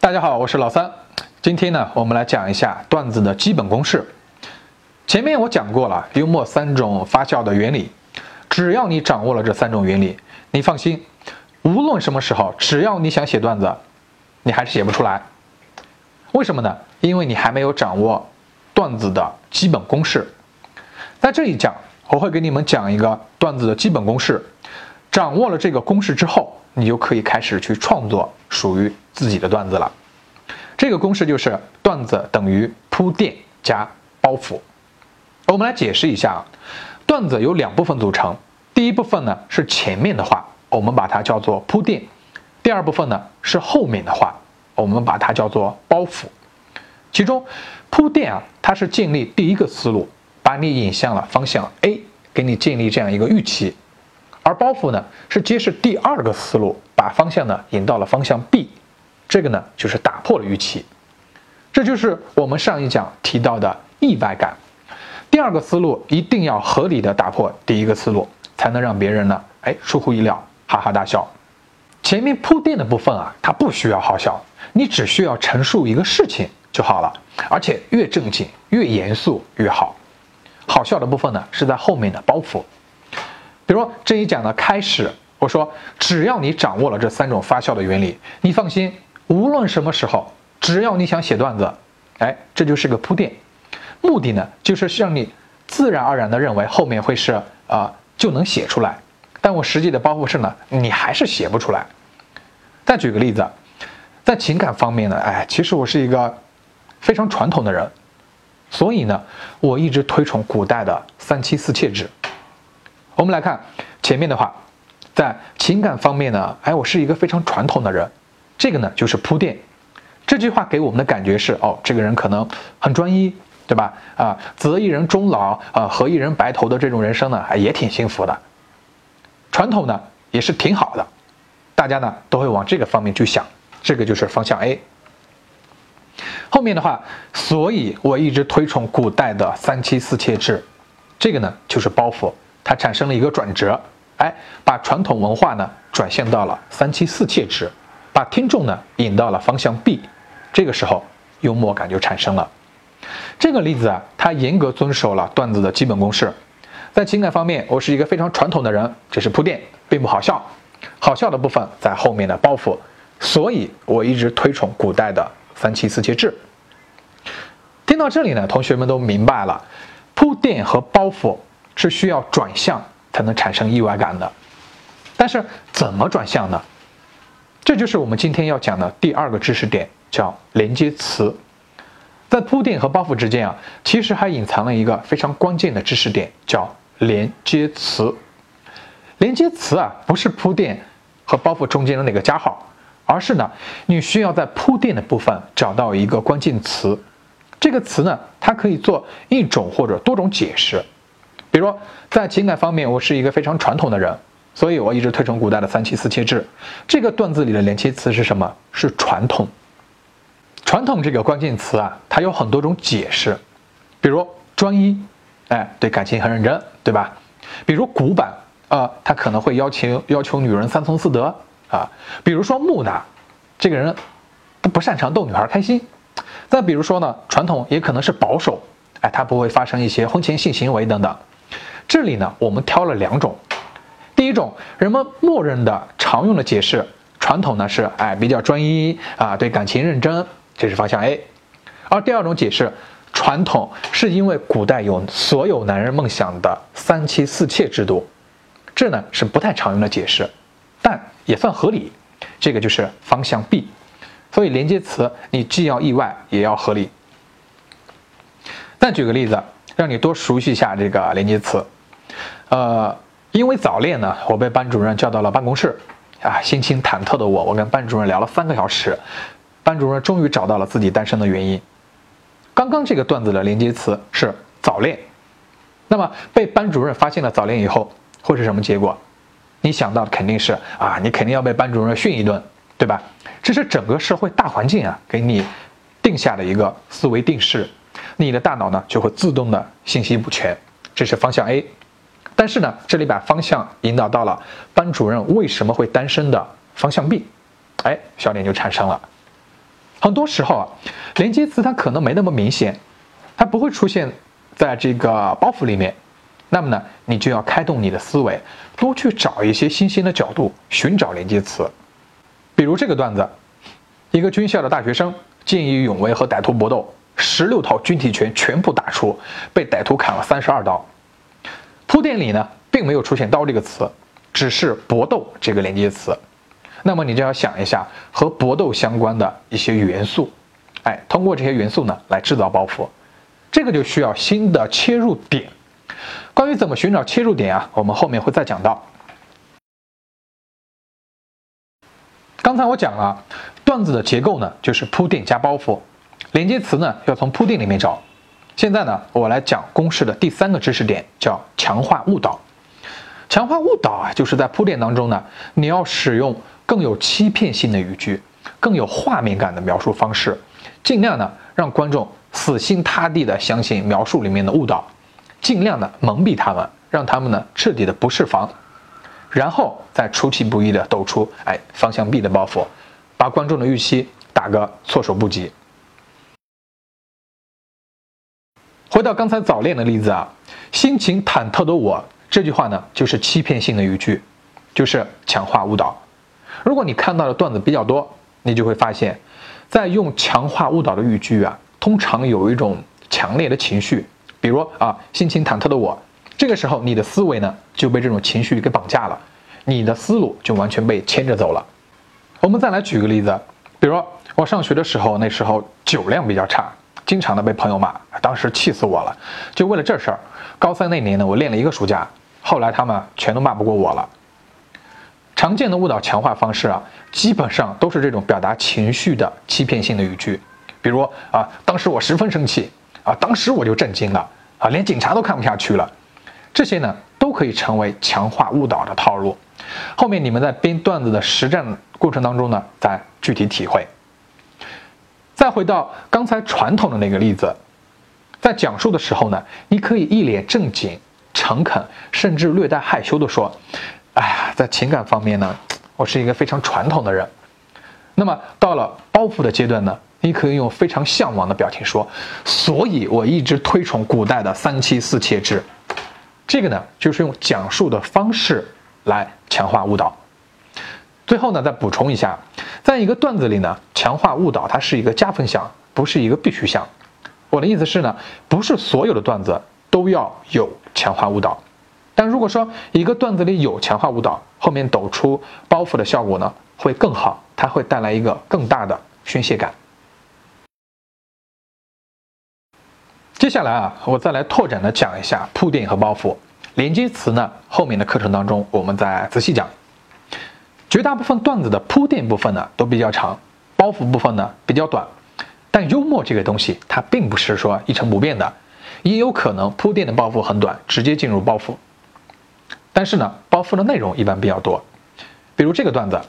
大家好，我是老三。今天呢，我们来讲一下段子的基本公式。前面我讲过了幽默三种发酵的原理，只要你掌握了这三种原理，你放心，无论什么时候，只要你想写段子，你还是写不出来。为什么呢？因为你还没有掌握段子的基本公式。在这一讲，我会给你们讲一个段子的基本公式。掌握了这个公式之后，你就可以开始去创作属于自己的段子了。这个公式就是段子等于铺垫加包袱。我们来解释一下啊，段子由两部分组成，第一部分呢是前面的话，我们把它叫做铺垫；第二部分呢是后面的话，我们把它叫做包袱。其中铺垫啊，它是建立第一个思路，把你引向了方向 A，给你建立这样一个预期。而包袱呢，是揭示第二个思路，把方向呢引到了方向 B，这个呢就是打破了预期，这就是我们上一讲提到的意外感。第二个思路一定要合理的打破第一个思路，才能让别人呢，哎，出乎意料，哈哈大笑。前面铺垫的部分啊，它不需要好笑，你只需要陈述一个事情就好了，而且越正经越严肃越好。好笑的部分呢，是在后面的包袱。比如说这一讲的开始，我说只要你掌握了这三种发酵的原理，你放心，无论什么时候，只要你想写段子，哎，这就是个铺垫，目的呢就是让你自然而然的认为后面会是啊就能写出来，但我实际的包袱是呢，你还是写不出来。再举个例子，在情感方面呢，哎，其实我是一个非常传统的人，所以呢，我一直推崇古代的三妻四妾制。我们来看前面的话，在情感方面呢，哎，我是一个非常传统的人，这个呢就是铺垫。这句话给我们的感觉是，哦，这个人可能很专一，对吧？啊，择一人终老，啊，和一人白头的这种人生呢，哎也挺幸福的。传统呢也是挺好的，大家呢都会往这个方面去想，这个就是方向 A。后面的话，所以我一直推崇古代的三妻四妾制，这个呢就是包袱。它产生了一个转折，哎，把传统文化呢转向到了三妻四妾制，把听众呢引到了方向 B，这个时候幽默感就产生了。这个例子啊，它严格遵守了段子的基本公式。在情感方面，我是一个非常传统的人，这是铺垫，并不好笑，好笑的部分在后面的包袱，所以我一直推崇古代的三妻四妾制。听到这里呢，同学们都明白了，铺垫和包袱。是需要转向才能产生意外感的，但是怎么转向呢？这就是我们今天要讲的第二个知识点，叫连接词。在铺垫和包袱之间啊，其实还隐藏了一个非常关键的知识点，叫连接词。连接词啊，不是铺垫和包袱中间的那个加号，而是呢，你需要在铺垫的部分找到一个关键词。这个词呢，它可以做一种或者多种解释。比如在情感方面，我是一个非常传统的人，所以我一直推崇古代的三妻四妾制。这个段子里的连接词是什么？是传统。传统这个关键词啊，它有很多种解释。比如专一，哎，对感情很认真，对吧？比如古板，啊，他可能会要求要求女人三从四德啊。比如说木讷，这个人不不擅长逗女孩开心。再比如说呢，传统也可能是保守，哎，他不会发生一些婚前性行为等等。这里呢，我们挑了两种。第一种，人们默认的常用的解释，传统呢是哎比较专一啊，对感情认真，这是方向 A。而第二种解释，传统是因为古代有所有男人梦想的三妻四妾制度，这呢是不太常用的解释，但也算合理，这个就是方向 B。所以连接词你既要意外也要合理。再举个例子，让你多熟悉一下这个连接词。呃，因为早恋呢，我被班主任叫到了办公室，啊，心情忐忑的我，我跟班主任聊了三个小时，班主任终于找到了自己单身的原因。刚刚这个段子的连接词是早恋，那么被班主任发现了早恋以后会是什么结果？你想到的肯定是啊，你肯定要被班主任训一顿，对吧？这是整个社会大环境啊给你定下的一个思维定式，你的大脑呢就会自动的信息补全，这是方向 A。但是呢，这里把方向引导到了班主任为什么会单身的方向 B，哎，笑点就产生了。很多时候啊，连接词它可能没那么明显，它不会出现在这个包袱里面。那么呢，你就要开动你的思维，多去找一些新鲜的角度，寻找连接词。比如这个段子，一个军校的大学生见义勇为和歹徒搏斗，十六套军体拳全部打出，被歹徒砍了三十二刀。铺垫里呢，并没有出现“刀”这个词，只是“搏斗”这个连接词。那么你就要想一下和搏斗相关的一些元素，哎，通过这些元素呢来制造包袱，这个就需要新的切入点。关于怎么寻找切入点啊，我们后面会再讲到。刚才我讲了，段子的结构呢就是铺垫加包袱，连接词呢要从铺垫里面找。现在呢，我来讲公式的第三个知识点，叫强化误导。强化误导啊，就是在铺垫当中呢，你要使用。更有欺骗性的语句，更有画面感的描述方式，尽量呢让观众死心塌地的相信描述里面的误导，尽量的蒙蔽他们，让他们呢彻底的不释防，然后再出其不意的抖出哎方向 B 的包袱，把观众的预期打个措手不及。回到刚才早恋的例子啊，心情忐忑的我这句话呢就是欺骗性的语句，就是强化误导。如果你看到的段子比较多，你就会发现，在用强化误导的语句啊，通常有一种强烈的情绪，比如啊，心情忐忑的我，这个时候你的思维呢就被这种情绪给绑架了，你的思路就完全被牵着走了。我们再来举个例子，比如我上学的时候，那时候酒量比较差，经常的被朋友骂，当时气死我了。就为了这事儿，高三那年呢，我练了一个暑假，后来他们全都骂不过我了。常见的误导强化方式啊，基本上都是这种表达情绪的欺骗性的语句，比如啊，当时我十分生气啊，当时我就震惊了啊，连警察都看不下去了，这些呢都可以成为强化误导的套路。后面你们在编段子的实战过程当中呢，再具体体会。再回到刚才传统的那个例子，在讲述的时候呢，你可以一脸正经、诚恳，甚至略带害羞地说。哎呀，在情感方面呢，我是一个非常传统的人。那么到了包袱的阶段呢，你可以用非常向往的表情说：“所以我一直推崇古代的三妻四妾制。”这个呢，就是用讲述的方式来强化误导。最后呢，再补充一下，在一个段子里呢，强化误导它是一个加分项，不是一个必须项。我的意思是呢，不是所有的段子都要有强化误导。但如果说一个段子里有强化误导，后面抖出包袱的效果呢，会更好，它会带来一个更大的宣泄感。接下来啊，我再来拓展的讲一下铺垫和包袱连接词呢，后面的课程当中我们再仔细讲。绝大部分段子的铺垫部分呢都比较长，包袱部分呢比较短，但幽默这个东西它并不是说一成不变的，也有可能铺垫的包袱很短，直接进入包袱。但是呢，包袱的内容一般比较多，比如这个段子，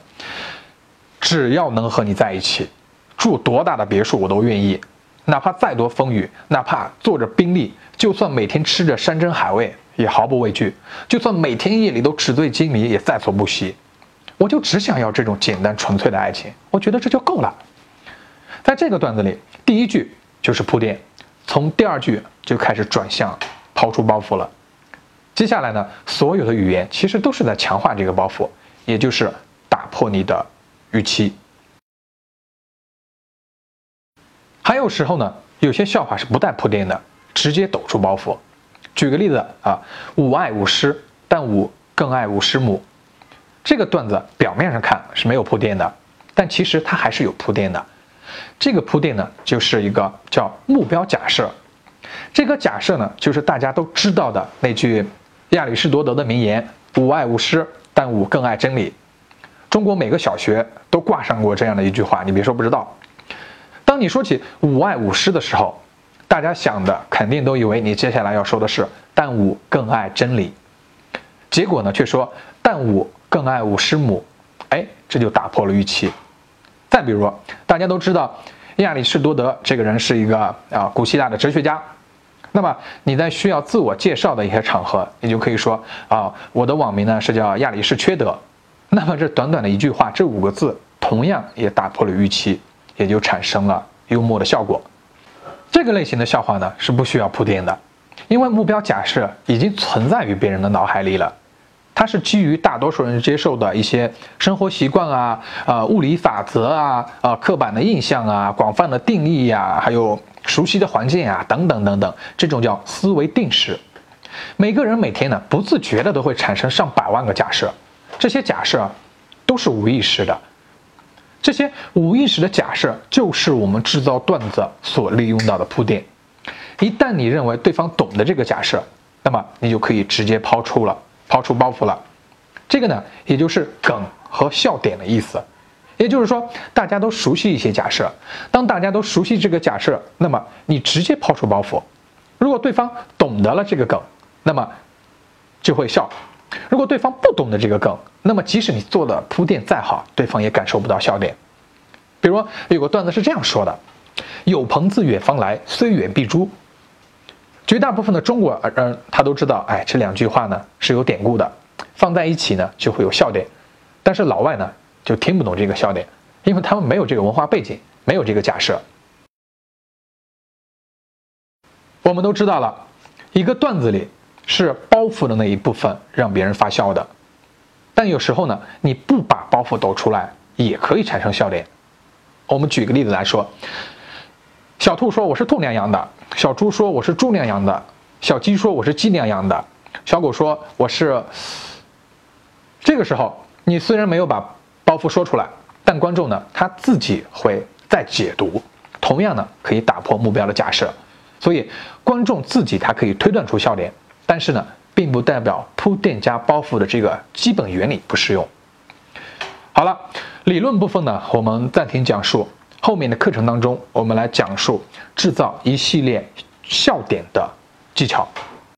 只要能和你在一起，住多大的别墅我都愿意，哪怕再多风雨，哪怕坐着宾利，就算每天吃着山珍海味也毫不畏惧，就算每天夜里都纸醉金迷也在所不惜，我就只想要这种简单纯粹的爱情，我觉得这就够了。在这个段子里，第一句就是铺垫，从第二句就开始转向抛出包袱了。接下来呢，所有的语言其实都是在强化这个包袱，也就是打破你的预期。还有时候呢，有些笑话是不带铺垫的，直接抖出包袱。举个例子啊，吾爱吾师，但吾更爱吾师母。这个段子表面上看是没有铺垫的，但其实它还是有铺垫的。这个铺垫呢，就是一个叫目标假设。这个假设呢，就是大家都知道的那句。亚里士多德的名言：“吾爱吾师，但吾更爱真理。”中国每个小学都挂上过这样的一句话，你别说不知道。当你说起“吾爱吾师”的时候，大家想的肯定都以为你接下来要说的是“但吾更爱真理”，结果呢却说“但吾更爱吾师母”。哎，这就打破了预期。再比如，大家都知道亚里士多德这个人是一个啊古希腊的哲学家。那么你在需要自我介绍的一些场合，你就可以说啊，我的网名呢是叫亚里士缺德。那么这短短的一句话，这五个字同样也打破了预期，也就产生了幽默的效果。这个类型的笑话呢是不需要铺垫的，因为目标假设已经存在于别人的脑海里了。它是基于大多数人接受的一些生活习惯啊、呃物理法则啊、呃刻板的印象啊、广泛的定义呀，还有熟悉的环境啊等等等等，这种叫思维定式。每个人每天呢不自觉的都会产生上百万个假设，这些假设都是无意识的。这些无意识的假设就是我们制造段子所利用到的铺垫。一旦你认为对方懂得这个假设，那么你就可以直接抛出了。抛出包袱了，这个呢，也就是梗和笑点的意思。也就是说，大家都熟悉一些假设，当大家都熟悉这个假设，那么你直接抛出包袱，如果对方懂得了这个梗，那么就会笑；如果对方不懂得这个梗，那么即使你做的铺垫再好，对方也感受不到笑点。比如有个段子是这样说的：“有朋自远方来，虽远必诛。”绝大部分的中国人他都知道，哎，这两句话呢是有典故的，放在一起呢就会有笑点。但是老外呢就听不懂这个笑点，因为他们没有这个文化背景，没有这个假设。我们都知道了，一个段子里是包袱的那一部分让别人发笑的，但有时候呢，你不把包袱抖出来也可以产生笑点。我们举个例子来说。小兔说：“我是兔娘养的。”小猪说：“我是猪娘养的。”小鸡说：“我是鸡娘养的。”小狗说：“我是。”这个时候，你虽然没有把包袱说出来，但观众呢，他自己会再解读，同样呢，可以打破目标的假设。所以，观众自己他可以推断出笑点，但是呢，并不代表铺垫加包袱的这个基本原理不适用。好了，理论部分呢，我们暂停讲述。后面的课程当中，我们来讲述制造一系列笑点的技巧。